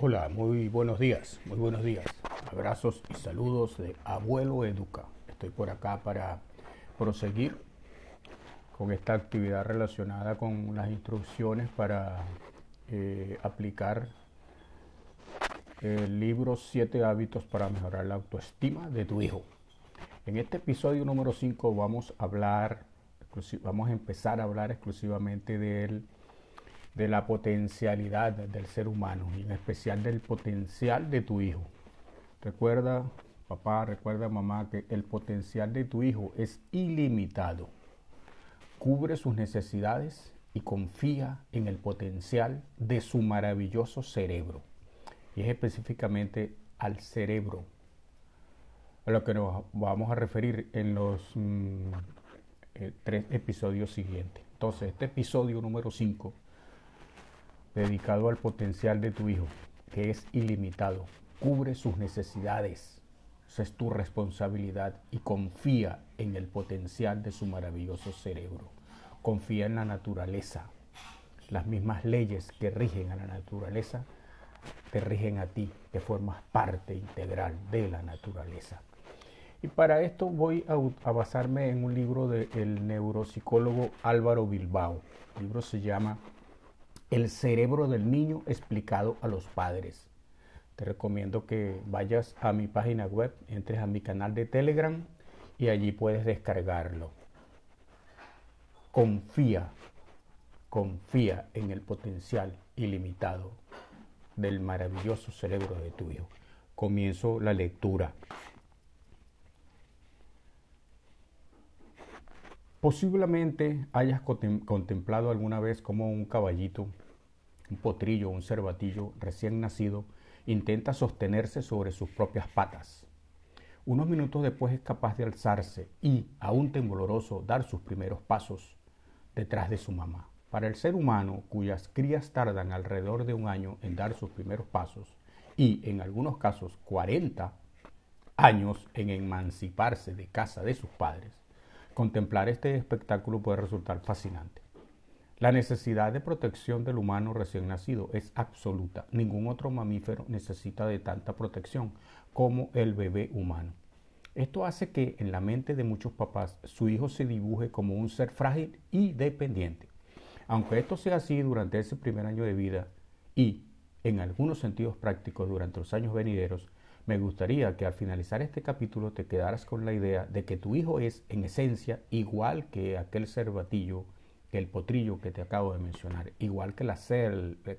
Hola, muy buenos días, muy buenos días. Abrazos y saludos de Abuelo Educa. Estoy por acá para proseguir con esta actividad relacionada con las instrucciones para eh, aplicar el libro 7 hábitos para mejorar la autoestima de tu hijo. En este episodio número 5 vamos a hablar, vamos a empezar a hablar exclusivamente del de la potencialidad del ser humano y en especial del potencial de tu hijo. Recuerda, papá, recuerda, mamá, que el potencial de tu hijo es ilimitado. Cubre sus necesidades y confía en el potencial de su maravilloso cerebro. Y es específicamente al cerebro a lo que nos vamos a referir en los mm, eh, tres episodios siguientes. Entonces, este episodio número 5 dedicado al potencial de tu hijo, que es ilimitado. Cubre sus necesidades. Es tu responsabilidad y confía en el potencial de su maravilloso cerebro. Confía en la naturaleza. Las mismas leyes que rigen a la naturaleza te rigen a ti, que formas parte integral de la naturaleza. Y para esto voy a, basarme en un libro del neuropsicólogo Álvaro Bilbao. El libro se llama el cerebro del niño explicado a los padres. Te recomiendo que vayas a mi página web, entres a mi canal de Telegram y allí puedes descargarlo. Confía, confía en el potencial ilimitado del maravilloso cerebro de tu hijo. Comienzo la lectura. Posiblemente hayas contemplado alguna vez como un caballito, un potrillo, un cervatillo recién nacido intenta sostenerse sobre sus propias patas. Unos minutos después es capaz de alzarse y, aún tembloroso, dar sus primeros pasos detrás de su mamá. Para el ser humano, cuyas crías tardan alrededor de un año en dar sus primeros pasos y, en algunos casos, 40 años en emanciparse de casa de sus padres, Contemplar este espectáculo puede resultar fascinante. La necesidad de protección del humano recién nacido es absoluta. Ningún otro mamífero necesita de tanta protección como el bebé humano. Esto hace que en la mente de muchos papás su hijo se dibuje como un ser frágil y dependiente. Aunque esto sea así durante ese primer año de vida y, en algunos sentidos prácticos, durante los años venideros, me gustaría que al finalizar este capítulo te quedaras con la idea de que tu hijo es en esencia igual que aquel cervatillo, que el potrillo que te acabo de mencionar, igual que la,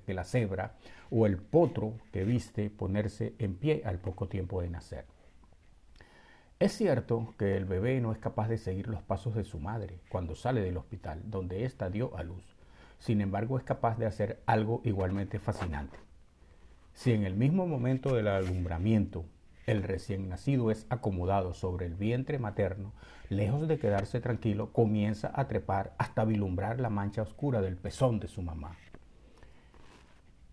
que la cebra o el potro que viste ponerse en pie al poco tiempo de nacer. Es cierto que el bebé no es capaz de seguir los pasos de su madre cuando sale del hospital, donde ésta dio a luz. Sin embargo, es capaz de hacer algo igualmente fascinante. Si en el mismo momento del alumbramiento el recién nacido es acomodado sobre el vientre materno, lejos de quedarse tranquilo, comienza a trepar hasta vislumbrar la mancha oscura del pezón de su mamá.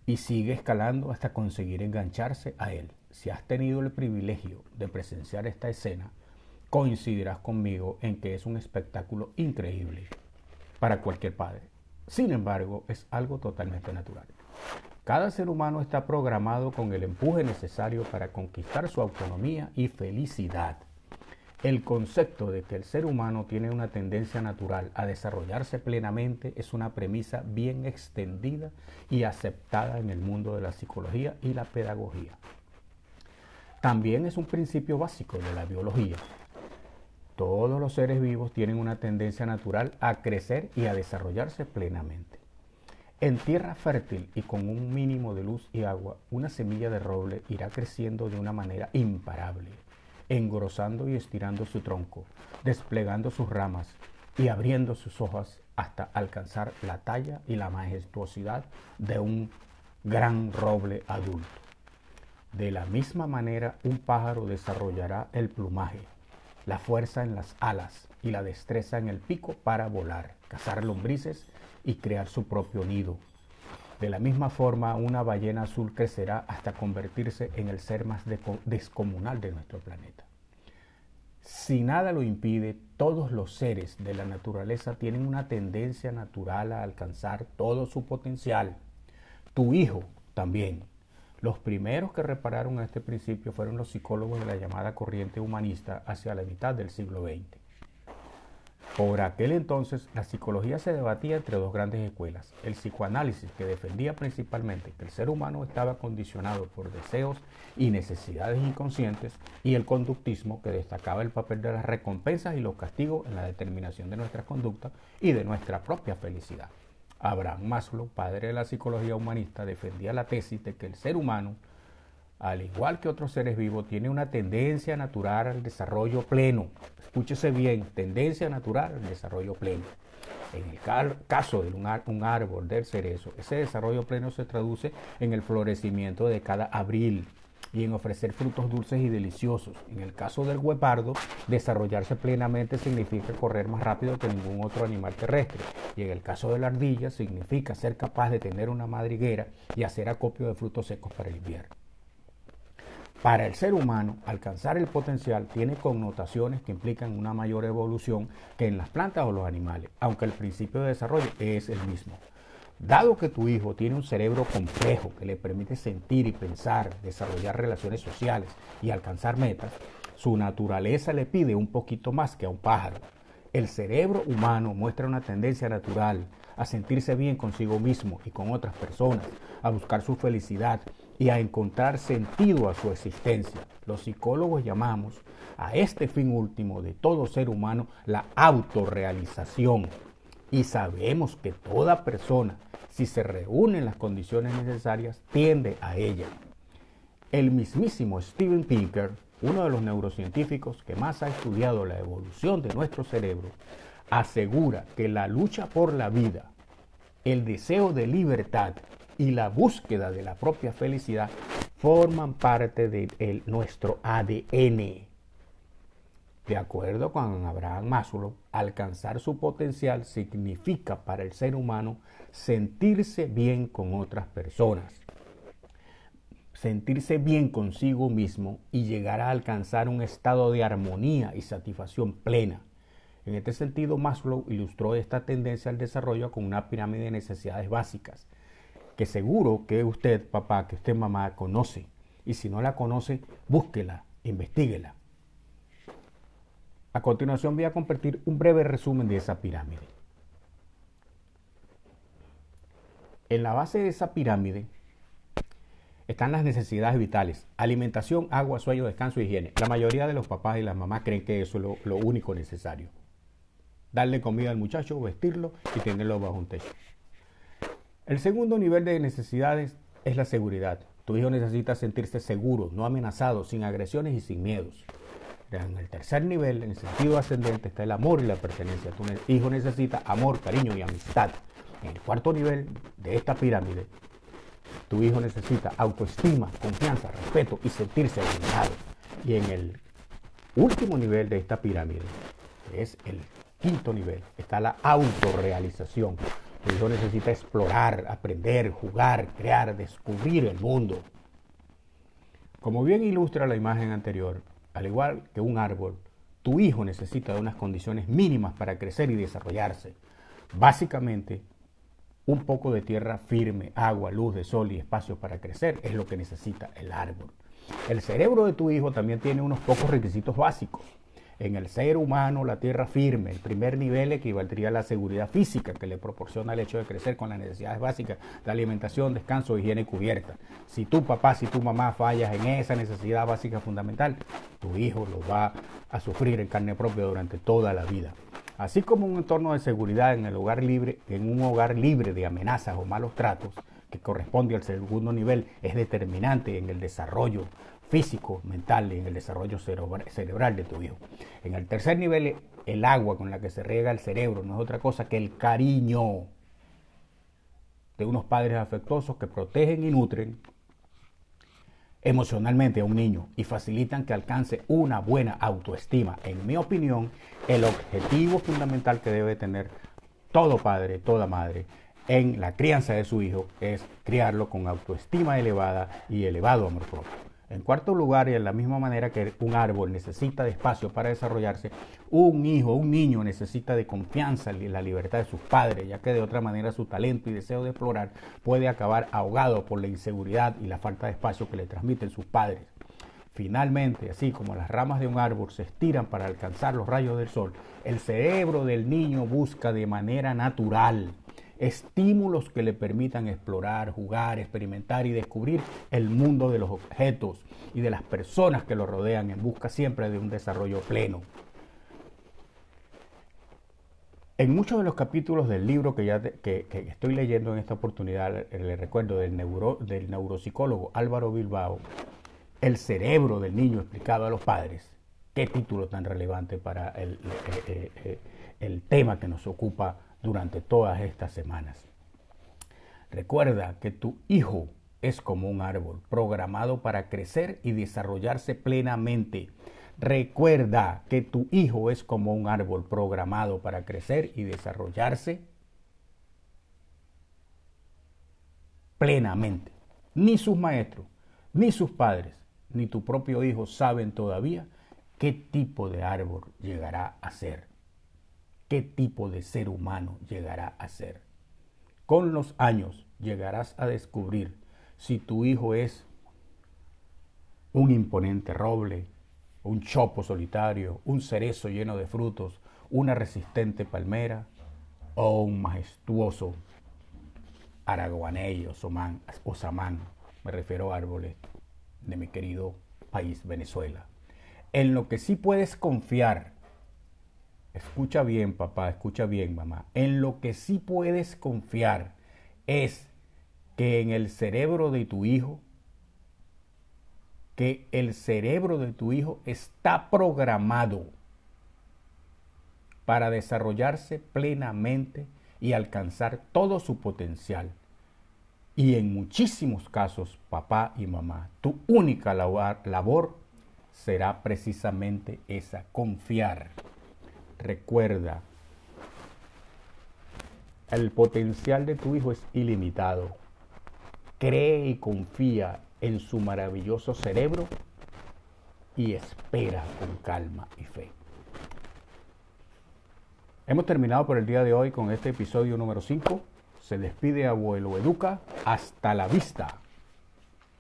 Y sigue escalando hasta conseguir engancharse a él. Si has tenido el privilegio de presenciar esta escena, coincidirás conmigo en que es un espectáculo increíble para cualquier padre. Sin embargo, es algo totalmente natural. Cada ser humano está programado con el empuje necesario para conquistar su autonomía y felicidad. El concepto de que el ser humano tiene una tendencia natural a desarrollarse plenamente es una premisa bien extendida y aceptada en el mundo de la psicología y la pedagogía. También es un principio básico de la biología. Todos los seres vivos tienen una tendencia natural a crecer y a desarrollarse plenamente. En tierra fértil y con un mínimo de luz y agua, una semilla de roble irá creciendo de una manera imparable, engrosando y estirando su tronco, desplegando sus ramas y abriendo sus hojas hasta alcanzar la talla y la majestuosidad de un gran roble adulto. De la misma manera, un pájaro desarrollará el plumaje, la fuerza en las alas y la destreza en el pico para volar, cazar lombrices y crear su propio nido. De la misma forma, una ballena azul crecerá hasta convertirse en el ser más descomunal de nuestro planeta. Si nada lo impide, todos los seres de la naturaleza tienen una tendencia natural a alcanzar todo su potencial. Tu hijo también. Los primeros que repararon a este principio fueron los psicólogos de la llamada corriente humanista hacia la mitad del siglo XX. Por aquel entonces, la psicología se debatía entre dos grandes escuelas. El psicoanálisis, que defendía principalmente que el ser humano estaba condicionado por deseos y necesidades inconscientes, y el conductismo, que destacaba el papel de las recompensas y los castigos en la determinación de nuestra conducta y de nuestra propia felicidad. Abraham Maslow, padre de la psicología humanista, defendía la tesis de que el ser humano, al igual que otros seres vivos, tiene una tendencia natural al desarrollo pleno, escúchese bien, tendencia natural al desarrollo pleno. En el caso de un, árbol del cerezo, ese desarrollo pleno se traduce en el florecimiento de cada abril y en ofrecer frutos dulces y deliciosos. En el caso del guepardo, desarrollarse plenamente significa correr más rápido que ningún otro animal terrestre. Y en el caso de la ardilla, significa ser capaz de tener una madriguera y hacer acopio de frutos secos para el invierno. Para el ser humano, alcanzar el potencial tiene connotaciones que implican una mayor evolución que en las plantas o los animales, aunque el principio de desarrollo es el mismo. Dado que tu hijo tiene un cerebro complejo que le permite sentir y pensar, desarrollar relaciones sociales y alcanzar metas, su naturaleza le pide un poquito más que a un pájaro. El cerebro humano muestra una tendencia natural a sentirse bien consigo mismo y con otras personas, a buscar su felicidad y a encontrar sentido a su existencia. Los psicólogos llamamos a este fin último de todo ser humano la autorrealización. Y sabemos que toda persona, si se reúnen las condiciones necesarias, tiende a ella. El mismísimo Steven Pinker, uno de los neurocientíficos que más ha estudiado la evolución de nuestro cerebro, asegura que la lucha por la vida, el deseo de libertad y la búsqueda de la propia felicidad forman parte de nuestro ADN. De acuerdo con Abraham Maslow, alcanzar su potencial significa para el ser humano sentirse bien con otras personas, sentirse bien consigo mismo y llegar a alcanzar un estado de armonía y satisfacción plena. En este sentido, Maslow ilustró esta tendencia al desarrollo con una pirámide de necesidades básicas, que seguro que usted, papá, que usted, mamá, conoce. Y si no la conoce, búsquela, investiguela. A continuación voy a compartir un breve resumen de esa pirámide. En la base de esa pirámide están las necesidades vitales, alimentación, agua, sueño, descanso y higiene. La mayoría de los papás y las mamás creen que eso es lo, lo único necesario. Darle comida al muchacho, vestirlo y tenerlo bajo un techo. El segundo nivel de necesidades es la seguridad. Tu hijo necesita sentirse seguro, no amenazado, sin agresiones y sin miedos. En el tercer nivel, en el sentido ascendente, está el amor y la pertenencia. Tu hijo necesita amor, cariño y amistad. En el cuarto nivel de esta pirámide, tu hijo necesita autoestima, confianza, respeto y sentirse valorado. Y en el último nivel de esta pirámide, que es el quinto nivel, está la autorrealización. Tu hijo necesita explorar, aprender, jugar, crear, descubrir el mundo. Como bien ilustra la imagen anterior, al igual que un árbol, tu hijo necesita de unas condiciones mínimas para crecer y desarrollarse. Básicamente, un poco de tierra firme, agua, luz de sol y espacio para crecer es lo que necesita el árbol. El cerebro de tu hijo también tiene unos pocos requisitos básicos. En el ser humano, la tierra firme, el primer nivel equivaldría a la seguridad física que le proporciona el hecho de crecer con las necesidades básicas de alimentación, descanso, higiene y cubierta. Si tu papá, si tu mamá fallas en esa necesidad básica fundamental, tu hijo lo va a sufrir en carne propia durante toda la vida. Así como un entorno de seguridad en el hogar libre, en un hogar libre de amenazas o malos tratos, que corresponde al segundo nivel, es determinante en el desarrollo físico, mental y en el desarrollo cerebral de tu hijo. En el tercer nivel, el agua con la que se riega el cerebro no es otra cosa que el cariño de unos padres afectuosos que protegen y nutren emocionalmente a un niño y facilitan que alcance una buena autoestima. En mi opinión, el objetivo fundamental que debe tener todo padre, toda madre en la crianza de su hijo es criarlo con autoestima elevada y elevado amor propio. En cuarto lugar, y en la misma manera que un árbol necesita de espacio para desarrollarse, un hijo, un niño necesita de confianza y la libertad de sus padres, ya que de otra manera su talento y deseo de explorar puede acabar ahogado por la inseguridad y la falta de espacio que le transmiten sus padres. Finalmente, así como las ramas de un árbol se estiran para alcanzar los rayos del sol, el cerebro del niño busca de manera natural estímulos que le permitan explorar, jugar, experimentar y descubrir el mundo de los objetos y de las personas que lo rodean en busca siempre de un desarrollo pleno. En muchos de los capítulos del libro que, ya que, estoy leyendo en esta oportunidad, le recuerdo del, neuro, del neuropsicólogo Álvaro Bilbao, el cerebro del niño explicado a los padres. Qué título tan relevante para el, eh, eh, eh, el tema que nos ocupa durante todas estas semanas. Recuerda que tu hijo es como un árbol programado para crecer y desarrollarse plenamente. Recuerda que tu hijo es como un árbol programado para crecer y desarrollarse plenamente. Ni sus maestros, ni sus padres, ni tu propio hijo saben todavía qué tipo de árbol llegará a ser qué tipo de ser humano llegará a ser. Con los años llegarás a descubrir si tu hijo es un imponente roble, un chopo solitario, un cerezo lleno de frutos, una resistente palmera o un majestuoso araguaney o, o samán. Me refiero a árboles de mi querido país Venezuela. En lo que sí puedes confiar escucha bien papá, escucha bien mamá, en lo que sí puedes confiar es que en el cerebro de tu hijo, que el cerebro de tu hijo está programado para desarrollarse plenamente y alcanzar todo su potencial. Y en muchísimos casos, papá y mamá, tu única labor, será precisamente esa, confiar. Recuerda, el potencial de tu hijo es ilimitado. Cree y confía en su maravilloso cerebro y espera con calma y fe. Hemos terminado por el día de hoy con este episodio número 5. Se despide abuelo Educa. Hasta la vista.